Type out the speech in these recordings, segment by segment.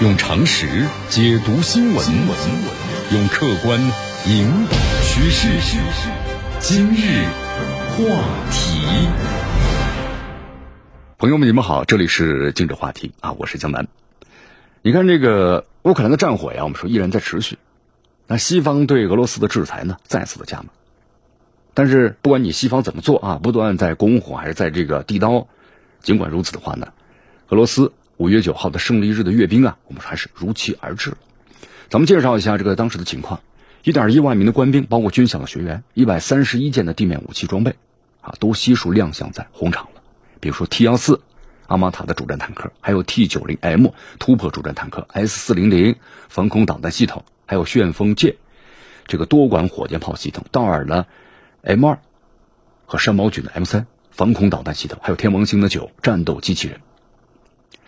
用常识解读新闻，用客观引导趋势。今日话题，朋友们，你们好，这里是今日话题啊，我是江南。你看这个乌克兰的战火呀，我们说依然在持续。那西方对俄罗斯的制裁呢，再次的加码。但是不管你西方怎么做啊，不断在拱火还是在这个递刀，尽管如此的话呢，俄罗斯。五月九号的胜利日的阅兵啊，我们还是如期而至。咱们介绍一下这个当时的情况：一点一万名的官兵，包括军校的学员，一百三十一件的地面武器装备，啊，都悉数亮相在红场了。比如说 T 幺四阿玛塔的主战坦克，还有 T 九零 M 突破主战坦克，S 四零零防空导弹系统，还有旋风剑这个多管火箭炮系统，道尔的 M 二和山毛榉的 M 三防空导弹系统，还有天王星的九战斗机器人。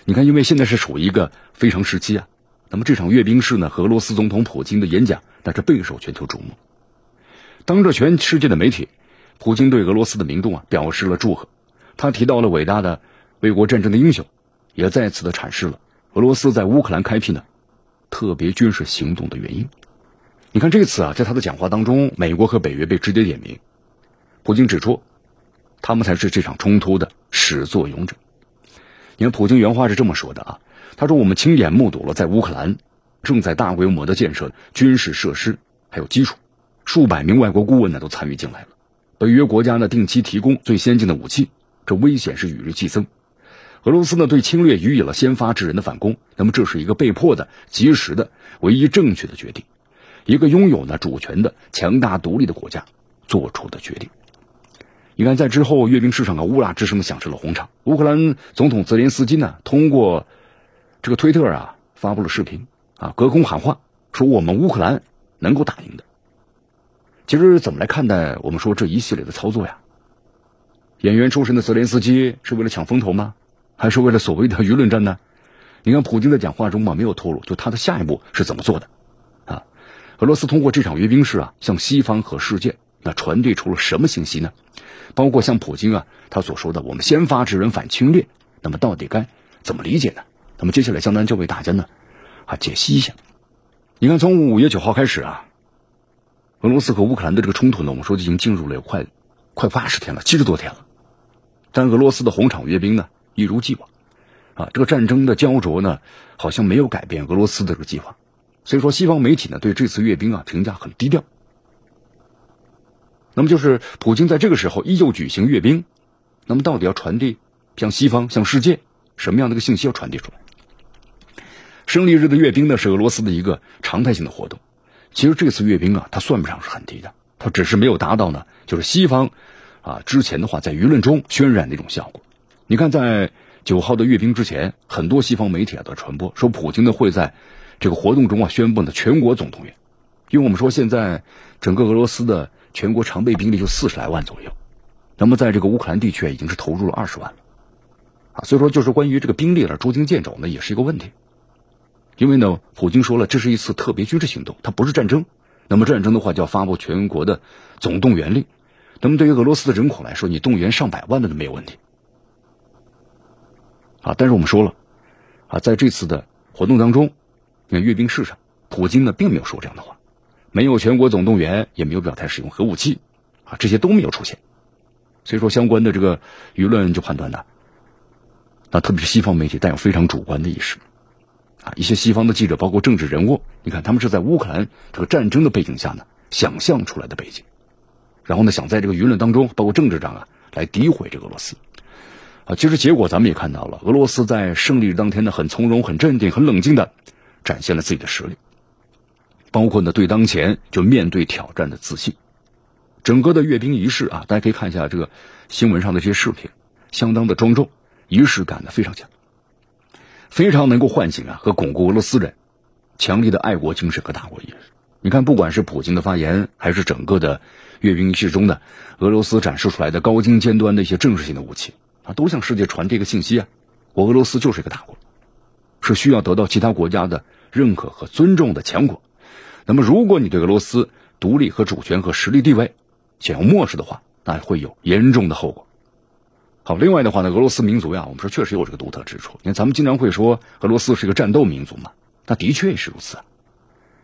你看，因为现在是处于一个非常时期啊，那么这场阅兵式呢，俄罗斯总统普京的演讲，那是备受全球瞩目。当着全世界的媒体，普京对俄罗斯的民众啊表示了祝贺。他提到了伟大的卫国战争的英雄，也再次的阐释了俄罗斯在乌克兰开辟呢特别军事行动的原因。你看这次啊，在他的讲话当中，美国和北约被直接点名，普京指出，他们才是这场冲突的始作俑者。你看，普京原话是这么说的啊，他说：“我们亲眼目睹了在乌克兰正在大规模的建设军事设施，还有基础，数百名外国顾问呢都参与进来了。北约国家呢定期提供最先进的武器，这危险是与日俱增。俄罗斯呢对侵略予以了先发制人的反攻，那么这是一个被迫的、及时的、唯一正确的决定，一个拥有呢主权的强大独立的国家做出的决定。”你看，在之后阅兵式上啊，乌拉之声响彻了红场。乌克兰总统泽连斯基呢，通过这个推特啊，发布了视频啊，隔空喊话，说我们乌克兰能够打赢的。其实怎么来看待我们说这一系列的操作呀？演员出身的泽连斯基是为了抢风头吗？还是为了所谓的舆论战呢？你看，普京在讲话中嘛，没有透露就他的下一步是怎么做的啊？俄罗斯通过这场阅兵式啊，向西方和世界那传递出了什么信息呢？包括像普京啊，他所说的“我们先发制人反侵略”，那么到底该怎么理解呢？那么接下来江南就为大家呢啊解析一下。你看，从五月九号开始啊，俄罗斯和乌克兰的这个冲突呢，我们说已经进入了快快八十天了，七十多天了。但俄罗斯的红场阅兵呢，一如既往啊，这个战争的焦灼呢，好像没有改变俄罗斯的这个计划。所以说，西方媒体呢对这次阅兵啊评价很低调。那么就是普京在这个时候依旧举行阅兵，那么到底要传递向西方、向世界什么样的一个信息要传递出来？胜利日的阅兵呢是俄罗斯的一个常态性的活动。其实这次阅兵啊，它算不上是很低的，它只是没有达到呢，就是西方啊之前的话在舆论中渲染的一种效果。你看，在九号的阅兵之前，很多西方媒体啊都传播说，普京呢会在这个活动中啊宣布呢全国总动员，因为我们说现在整个俄罗斯的。全国常备兵力就四十来万左右，那么在这个乌克兰地区已经是投入了二十万了，啊，所以说就是关于这个兵力的捉襟见肘呢，也是一个问题。因为呢，普京说了，这是一次特别军事行动，它不是战争。那么战争的话，就要发布全国的总动员令。那么对于俄罗斯的人口来说，你动员上百万的都没有问题。啊，但是我们说了，啊，在这次的活动当中，你看阅兵式上，普京呢并没有说这样的话。没有全国总动员，也没有表态使用核武器，啊，这些都没有出现，所以说相关的这个舆论就判断呢，那特别是西方媒体带有非常主观的意识，啊，一些西方的记者，包括政治人物，你看他们是在乌克兰这个战争的背景下呢，想象出来的背景，然后呢，想在这个舆论当中，包括政治上啊，来诋毁这个俄罗斯，啊，其实结果咱们也看到了，俄罗斯在胜利当天呢，很从容、很镇定、很冷静的展现了自己的实力。包括呢，对当前就面对挑战的自信，整个的阅兵仪式啊，大家可以看一下这个新闻上的这些视频，相当的庄重，仪式感呢非常强，非常能够唤醒啊和巩固俄罗斯人强烈的爱国精神和大国意识。你看，不管是普京的发言，还是整个的阅兵仪式中的俄罗斯展示出来的高精尖端的一些政治性的武器啊，都向世界传递一个信息啊，我俄罗斯就是一个大国，是需要得到其他国家的认可和尊重的强国。那么，如果你对俄罗斯独立和主权和实力地位想要漠视的话，那会有严重的后果。好，另外的话呢，俄罗斯民族呀，我们说确实有这个独特之处。你看，咱们经常会说俄罗斯是一个战斗民族嘛，那的确也是如此。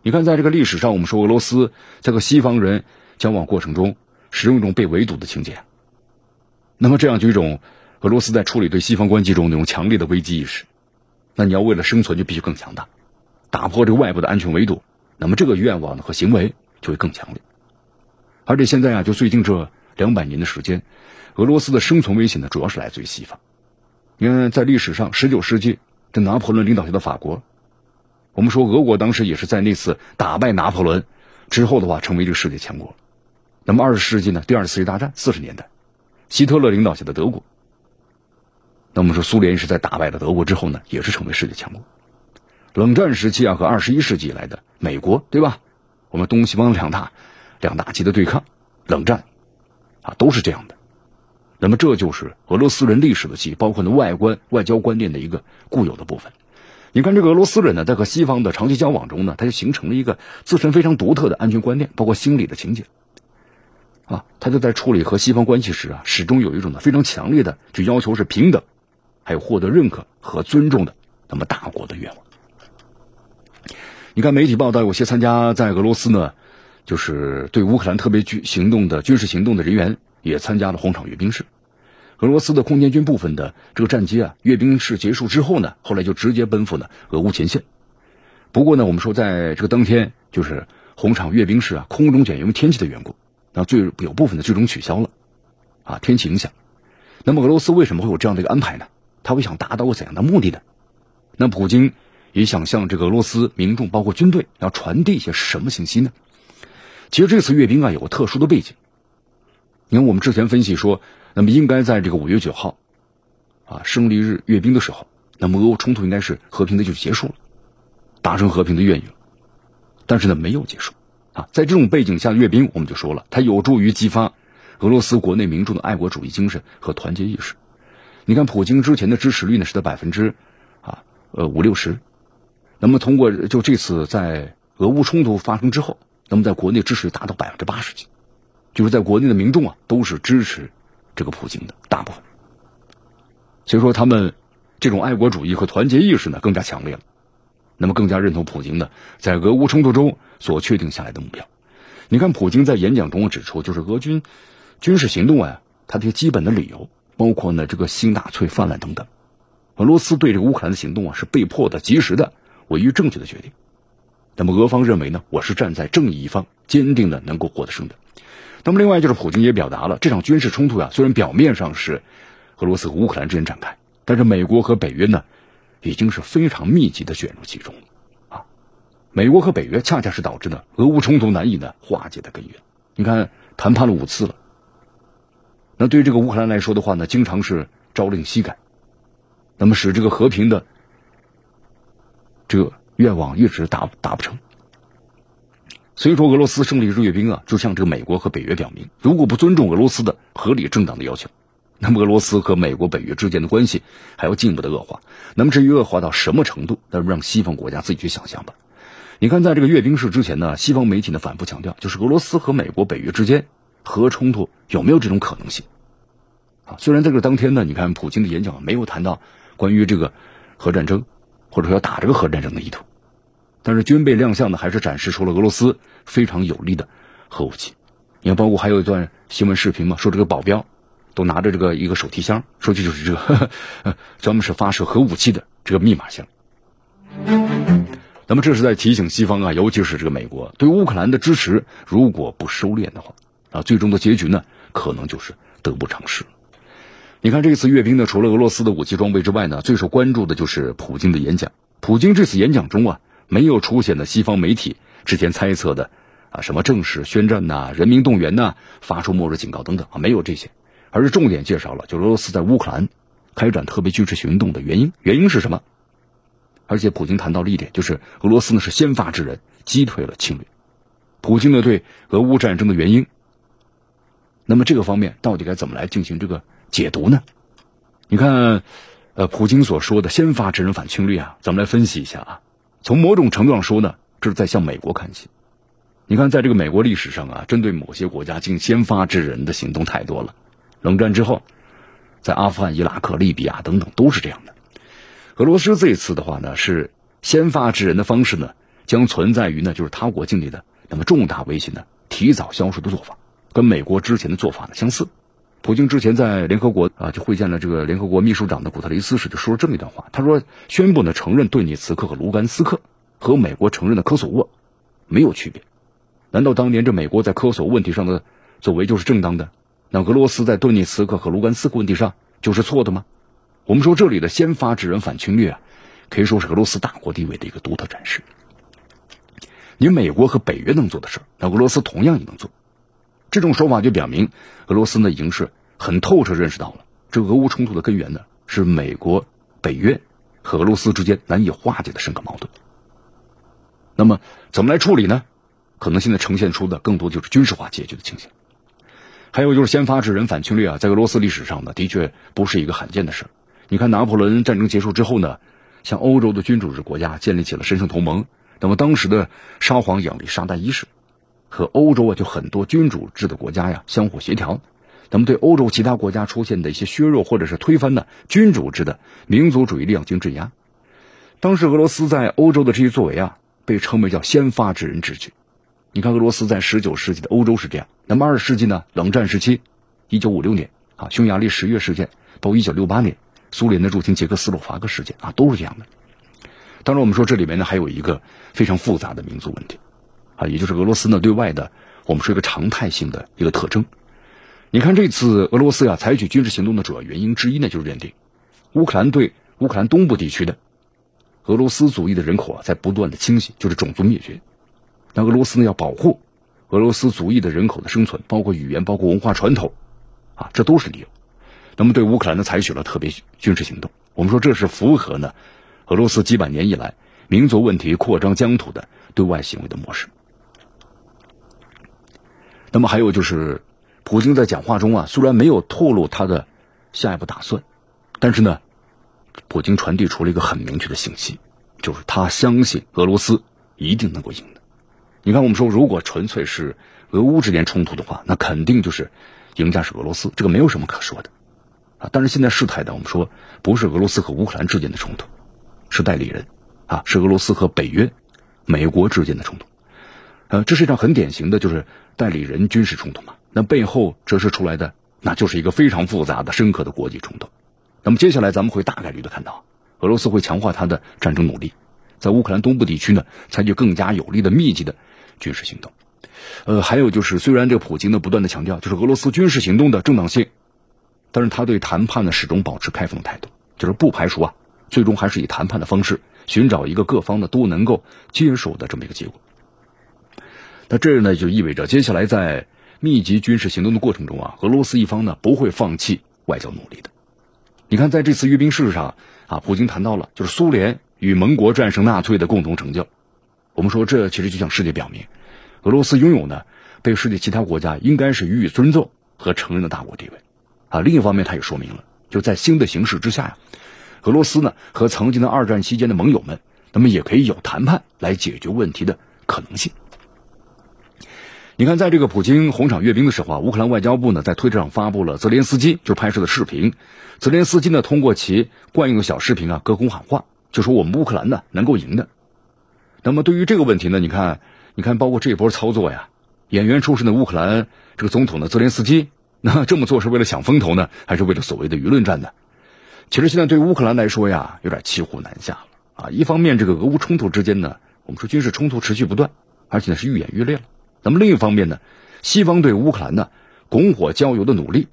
你看，在这个历史上，我们说俄罗斯在和西方人交往过程中，使用一种被围堵的情节。那么，这样就一种俄罗斯在处理对西方关系中那种强烈的危机意识。那你要为了生存，就必须更强大，打破这个外部的安全围堵。那么，这个愿望呢和行为就会更强烈。而且现在啊，就最近这两百年的时间，俄罗斯的生存危险呢，主要是来自于西方。你看，在历史上，十九世纪这拿破仑领导下的法国。我们说，俄国当时也是在那次打败拿破仑之后的话，成为这个世界强国。那么二十世纪呢？第二次世界大战四十年代，希特勒领导下的德国。那我们说，苏联是在打败了德国之后呢，也是成为世界强国。冷战时期啊，和二十一世纪以来的美国，对吧？我们东西方两大两大极的对抗，冷战啊，都是这样的。那么这就是俄罗斯人历史的记忆，包括呢外观、外交观念的一个固有的部分。你看，这个俄罗斯人呢，在和西方的长期交往中呢，他就形成了一个自身非常独特的安全观念，包括心理的情节。啊，他就在处理和西方关系时啊，始终有一种呢非常强烈的，就要求是平等，还有获得认可和尊重的那么大国的愿望。你看，媒体报道，有些参加在俄罗斯呢，就是对乌克兰特别军行动的军事行动的人员，也参加了红场阅兵式。俄罗斯的空天军部分的这个战机啊，阅兵式结束之后呢，后来就直接奔赴呢俄乌前线。不过呢，我们说在这个当天，就是红场阅兵式啊，空中检，因为天气的缘故，那最有部分的最终取消了，啊，天气影响。那么俄罗斯为什么会有这样的一个安排呢？他会想达到怎样的目的呢？那普京也想向这个俄罗斯民众，包括军队，要传递一些什么信息呢？其实这次阅兵啊，有个特殊的背景。你看，我们之前分析说。那么应该在这个五月九号，啊，胜利日阅兵的时候，那么俄乌冲突应该是和平的就结束了，达成和平的愿意了。但是呢，没有结束，啊，在这种背景下阅兵，我们就说了，它有助于激发俄罗斯国内民众的爱国主义精神和团结意识。你看，普京之前的支持率呢是在百分之啊呃五六十，那么通过就这次在俄乌冲突发生之后，那么在国内支持达到百分之八十几，就是在国内的民众啊都是支持。这个普京的大部分，所以说他们这种爱国主义和团结意识呢更加强烈了，那么更加认同普京的在俄乌冲突中所确定下来的目标。你看，普京在演讲中指出，就是俄军军事行动啊，它的基本的理由包括呢这个新纳粹泛滥等等。俄罗斯对这个乌克兰的行动啊是被迫的、及时的、唯一正确的决定。那么俄方认为呢，我是站在正义一方，坚定的能够获得胜利。那么，另外就是普京也表达了，这场军事冲突呀，虽然表面上是俄罗斯和乌克兰之间展开，但是美国和北约呢，已经是非常密集的卷入其中啊。美国和北约恰恰是导致呢俄乌冲突难以呢化解的根源。你看，谈判了五次了，那对于这个乌克兰来说的话呢，经常是朝令夕改，那么使这个和平的这愿望一直达达不成。所以说，俄罗斯胜利日阅兵啊，就向这个美国和北约表明，如果不尊重俄罗斯的合理正当的要求，那么俄罗斯和美国、北约之间的关系还要进一步的恶化。那么至于恶化到什么程度，那让西方国家自己去想象吧。你看，在这个阅兵式之前呢，西方媒体呢反复强调，就是俄罗斯和美国、北约之间核冲突有没有这种可能性？啊，虽然在这当天呢，你看普京的演讲没有谈到关于这个核战争，或者说要打这个核战争的意图。但是军备亮相呢，还是展示出了俄罗斯非常有力的核武器。你看，包括还有一段新闻视频嘛，说这个保镖都拿着这个一个手提箱，说这就是这个 专门是发射核武器的这个密码箱。那么这是在提醒西方啊，尤其是这个美国对乌克兰的支持，如果不收敛的话，啊，最终的结局呢，可能就是得不偿失。你看这次阅兵呢，除了俄罗斯的武器装备之外呢，最受关注的就是普京的演讲。普京这次演讲中啊。没有出现的西方媒体之前猜测的啊，什么正式宣战呐、人民动员呐、发出末日警告等等啊，没有这些，而是重点介绍了就俄罗斯在乌克兰开展特别军事行动的原因。原因是什么？而且普京谈到了一点，就是俄罗斯呢是先发制人，击退了侵略。普京呢对俄乌战争的原因，那么这个方面到底该怎么来进行这个解读呢？你看，呃，普京所说的先发制人反侵略啊，咱们来分析一下啊。从某种程度上说呢，这是在向美国看齐。你看，在这个美国历史上啊，针对某些国家进先发制人的行动太多了。冷战之后，在阿富汗、伊拉克、利比亚等等都是这样的。俄罗斯这次的话呢，是先发制人的方式呢，将存在于呢就是他国境内的那么重大威胁呢提早消除的做法，跟美国之前的做法呢相似。普京之前在联合国啊就会见了这个联合国秘书长的古特雷斯时，就说了这么一段话，他说：“宣布呢承认顿涅茨克和卢甘斯克和美国承认的科索沃没有区别。难道当年这美国在科索沃问题上的作为就是正当的？那俄罗斯在顿涅茨克和卢甘斯克问题上就是错的吗？我们说这里的先发制人反侵略啊，可以说是俄罗斯大国地位的一个独特展示。你美国和北约能做的事那俄罗斯同样也能做。”这种说法就表明，俄罗斯呢已经是很透彻认识到了，这俄乌冲突的根源呢是美国、北约和俄罗斯之间难以化解的深刻矛盾。那么怎么来处理呢？可能现在呈现出的更多就是军事化解决的倾向。还有就是先发制人反侵略啊，在俄罗斯历史上呢的确不是一个罕见的事你看拿破仑战争结束之后呢，像欧洲的君主制国家建立起了神圣同盟，那么当时的沙皇亚历山大一世。和欧洲啊，就很多君主制的国家呀，相互协调，那么对欧洲其他国家出现的一些削弱或者是推翻的君主制的民族主义力量进行镇压。当时俄罗斯在欧洲的这些作为啊，被称为叫先发制人之举。你看，俄罗斯在十九世纪的欧洲是这样，那么二十世纪呢，冷战时期，一九五六年啊，匈牙利十月事件，到一九六八年苏联的入侵捷克斯洛伐克事件啊，都是这样的。当然，我们说这里面呢，还有一个非常复杂的民族问题。啊，也就是俄罗斯呢对外的，我们说一个常态性的一个特征。你看这次俄罗斯呀采取军事行动的主要原因之一呢，就是认定乌克兰对乌克兰东部地区的俄罗斯族裔的人口啊在不断的清洗，就是种族灭绝。那俄罗斯呢要保护俄罗斯族裔的人口的生存，包括语言、包括文化传统，啊，这都是理由。那么对乌克兰呢采取了特别军事行动，我们说这是符合呢俄罗斯几百年以来民族问题扩张疆土的对外行为的模式。那么还有就是，普京在讲话中啊，虽然没有透露他的下一步打算，但是呢，普京传递出了一个很明确的信息，就是他相信俄罗斯一定能够赢的。你看，我们说如果纯粹是俄乌之间冲突的话，那肯定就是赢家是俄罗斯，这个没有什么可说的啊。但是现在事态呢，我们说不是俄罗斯和乌克兰之间的冲突，是代理人啊，是俄罗斯和北约、美国之间的冲突。呃，这是一场很典型的，就是代理人军事冲突嘛。那背后折射出来的，那就是一个非常复杂的、深刻的国际冲突。那么接下来咱们会大概率的看到，俄罗斯会强化他的战争努力，在乌克兰东部地区呢，采取更加有力的、密集的军事行动。呃，还有就是，虽然这个普京呢不断的强调，就是俄罗斯军事行动的正当性，但是他对谈判呢始终保持开放态度，就是不排除啊，最终还是以谈判的方式寻找一个各方呢都能够接受的这么一个结果。那这呢就意味着，接下来在密集军事行动的过程中啊，俄罗斯一方呢不会放弃外交努力的。你看，在这次阅兵式上啊，普京谈到了就是苏联与盟国战胜纳粹的共同成就。我们说，这其实就向世界表明，俄罗斯拥有呢被世界其他国家应该是予以尊重和承认的大国地位。啊，另一方面，他也说明了，就在新的形势之下呀，俄罗斯呢和曾经的二战期间的盟友们，那么也可以有谈判来解决问题的可能性。你看，在这个普京红场阅兵的时候啊，乌克兰外交部呢在推特上发布了泽连斯基就拍摄的视频。泽连斯基呢通过其惯用的小视频啊，隔空喊话，就说我们乌克兰呢能够赢的。那么对于这个问题呢，你看，你看，包括这波操作呀，演员出身的乌克兰这个总统的泽连斯基，那这么做是为了抢风头呢，还是为了所谓的舆论战呢？其实现在对乌克兰来说呀，有点骑虎难下了啊。一方面，这个俄乌冲突之间呢，我们说军事冲突持续不断，而且呢是愈演愈烈了。那么另一方面呢，西方对乌克兰呢拱火浇油的努力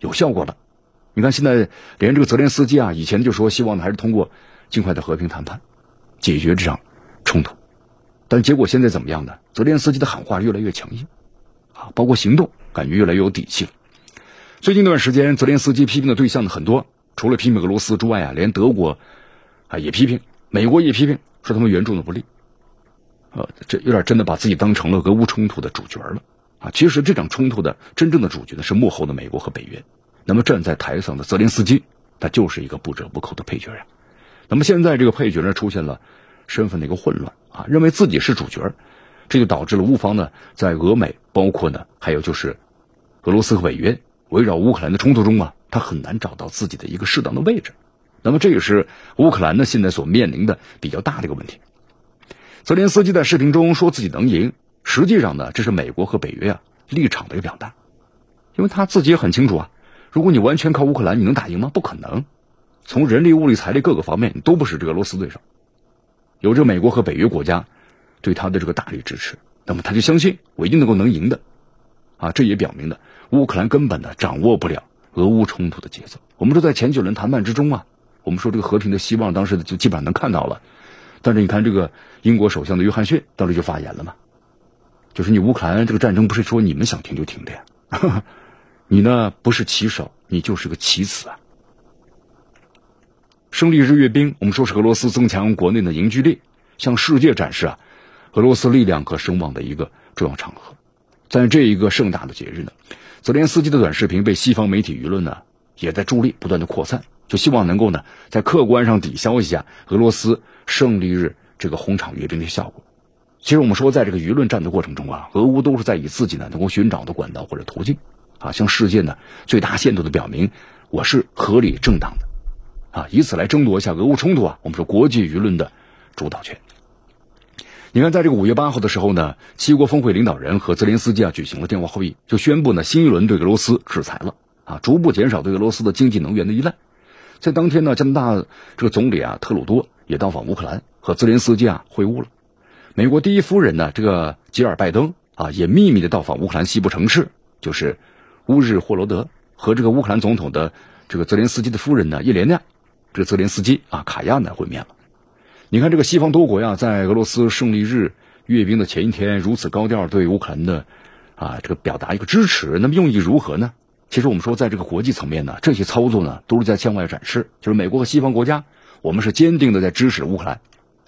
有效果了。你看现在连这个泽连斯基啊，以前就说希望还是通过尽快的和平谈判解决这场冲突，但结果现在怎么样呢？泽连斯基的喊话越来越强硬啊，包括行动感觉越来越有底气了。最近一段时间，泽连斯基批评的对象呢很多，除了批评俄罗斯之外啊，连德国啊也批评，美国也批评，说他们援助的不利。呃，这有点真的把自己当成了俄乌冲突的主角了啊！其实这场冲突的真正的主角呢是幕后的美国和北约。那么站在台上的泽连斯基，他就是一个不折不扣的配角呀。那么现在这个配角呢出现了身份的一个混乱啊，认为自己是主角，这就导致了乌方呢在俄美，包括呢还有就是俄罗斯和北约围绕乌克兰的冲突中啊，他很难找到自己的一个适当的位置。那么这也是乌克兰呢现在所面临的比较大的一个问题。泽连斯基在视频中说自己能赢，实际上呢，这是美国和北约啊立场的一个表达，因为他自己也很清楚啊，如果你完全靠乌克兰，你能打赢吗？不可能，从人力、物力、财力各个方面，你都不是这个俄罗斯对手。有着美国和北约国家对他的这个大力支持，那么他就相信我一定能够能赢的，啊，这也表明了乌克兰根本呢掌握不了俄乌冲突的节奏。我们说在前几轮谈判之中啊，我们说这个和平的希望，当时就基本上能看到了。但是你看，这个英国首相的约翰逊当时就发言了嘛，就是你乌克兰这个战争不是说你们想停就停的呀，你呢不是棋手，你就是个棋子啊。胜利日阅兵，我们说是俄罗斯增强国内的凝聚力，向世界展示啊俄罗斯力量和声望的一个重要场合。在这一个盛大的节日呢，泽连斯基的短视频被西方媒体舆论呢也在助力，不断的扩散。就希望能够呢，在客观上抵消一下俄罗斯胜利日这个红场阅兵的效果。其实我们说，在这个舆论战的过程中啊，俄乌都是在以自己呢能够寻找的管道或者途径啊，向世界呢最大限度的表明我是合理正当的啊，以此来争夺一下俄乌冲突啊，我们说国际舆论的主导权。你看，在这个五月八号的时候呢，七国峰会领导人和泽连斯基啊举行了电话会议，就宣布呢新一轮对俄罗斯制裁了啊，逐步减少对俄罗斯的经济能源的依赖。在当天呢，加拿大这个总理啊特鲁多也到访乌克兰，和泽连斯基啊会晤了。美国第一夫人呢，这个吉尔拜登啊也秘密的到访乌克兰西部城市，就是乌日霍罗德，和这个乌克兰总统的这个泽连斯基的夫人呢叶莲娜，这个泽连斯基啊卡亚呢会面了。你看这个西方多国呀，在俄罗斯胜利日阅兵的前一天，如此高调对乌克兰的啊这个表达一个支持，那么用意如何呢？其实我们说，在这个国际层面呢，这些操作呢，都是在向外展示，就是美国和西方国家，我们是坚定的在支持乌克兰，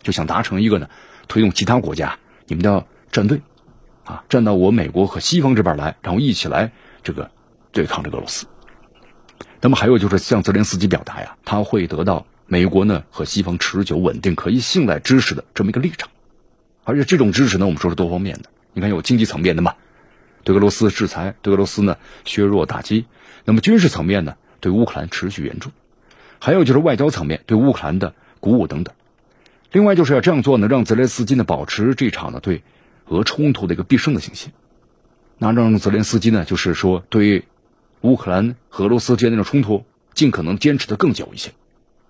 就想达成一个呢，推动其他国家，你们要站队，啊，站到我美国和西方这边来，然后一起来这个对抗这个俄罗斯。那么还有就是向泽连斯基表达呀，他会得到美国呢和西方持久稳定、可以信赖支持的这么一个立场，而且这种支持呢，我们说是多方面的，你看有经济层面的嘛。对俄罗斯制裁，对俄罗斯呢削弱打击，那么军事层面呢对乌克兰持续援助，还有就是外交层面对乌克兰的鼓舞等等。另外就是要这样做呢，让泽连斯基呢保持这场呢对俄冲突的一个必胜的信心。那让泽连斯基呢就是说对乌克兰和俄罗斯之间的冲突尽可能坚持的更久一些，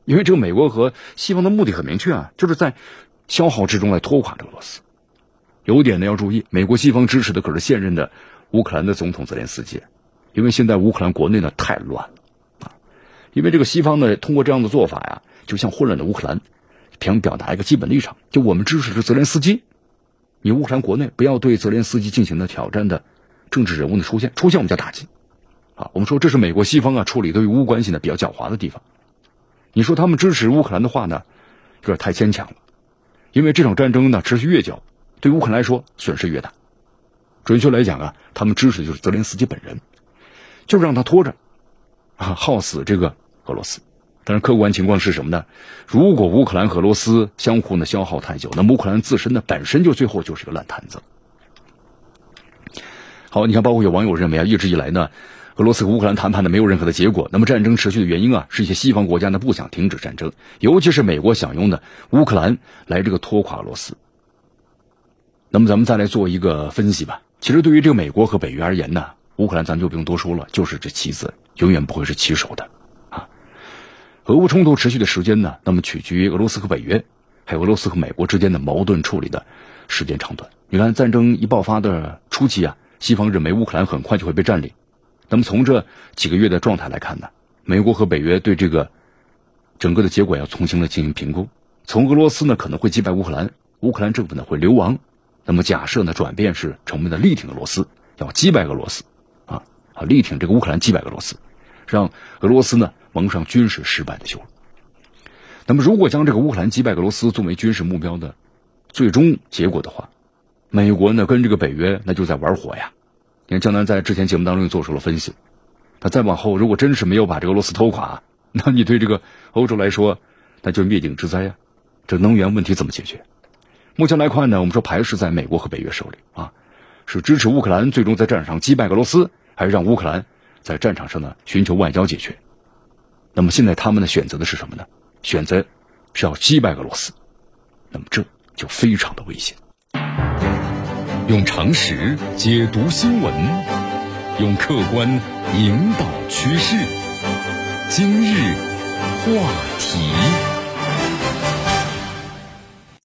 因为这个美国和西方的目的很明确啊，就是在消耗之中来拖垮这俄罗斯。有点呢要注意，美国西方支持的可是现任的乌克兰的总统泽连斯基，因为现在乌克兰国内呢太乱了啊，因为这个西方呢通过这样的做法呀，就像混乱的乌克兰，想表达一个基本立场，就我们支持是泽连斯基，你乌克兰国内不要对泽连斯基进行的挑战的政治人物的出现，出现我们叫打击。啊，我们说这是美国西方啊处理对乌关系呢比较狡猾的地方，你说他们支持乌克兰的话呢，有点太牵强了，因为这场战争呢持续越久。对乌克兰来说，损失越大。准确来讲啊，他们支持的就是泽连斯基本人，就让他拖着，啊，耗死这个俄罗斯。但是客观情况是什么呢？如果乌克兰和俄罗斯相互呢消耗太久，那乌克兰自身呢本身就最后就是个烂摊子。好，你看，包括有网友认为啊，一直以来呢，俄罗斯和乌克兰谈判呢没有任何的结果。那么战争持续的原因啊，是一些西方国家呢不想停止战争，尤其是美国想用呢乌克兰来这个拖垮俄罗斯。那么咱们再来做一个分析吧。其实对于这个美国和北约而言呢，乌克兰咱就不用多说了，就是这棋子永远不会是棋手的啊。俄乌冲突持续的时间呢，那么取决于俄罗斯和北约，还有俄罗斯和美国之间的矛盾处理的时间长短。你看战争一爆发的初期啊，西方认为乌克兰很快就会被占领。那么从这几个月的状态来看呢，美国和北约对这个整个的结果要重新的进行评估。从俄罗斯呢可能会击败乌克兰，乌克兰政府呢会流亡。那么假设呢，转变是成为了力挺俄罗斯，要击败俄罗斯，啊啊，力挺这个乌克兰击败俄罗斯，让俄罗斯呢蒙上军事失败的羞辱。那么如果将这个乌克兰击败俄罗斯作为军事目标的最终结果的话，美国呢跟这个北约那就在玩火呀。你看江南在之前节目当中做出了分析，那再往后如果真是没有把这个俄罗斯拖垮，那你对这个欧洲来说那就灭顶之灾呀。这能源问题怎么解决？目前来看呢我们说牌是在美国和北约手里啊是支持乌克兰最终在战场上击败俄罗斯还是让乌克兰在战场上呢寻求外交解决。那么现在他们的选择的是什么呢？选择是要击败俄罗斯。那么这就非常的危险。用常识解读新闻用客观引导趋势。今日话题。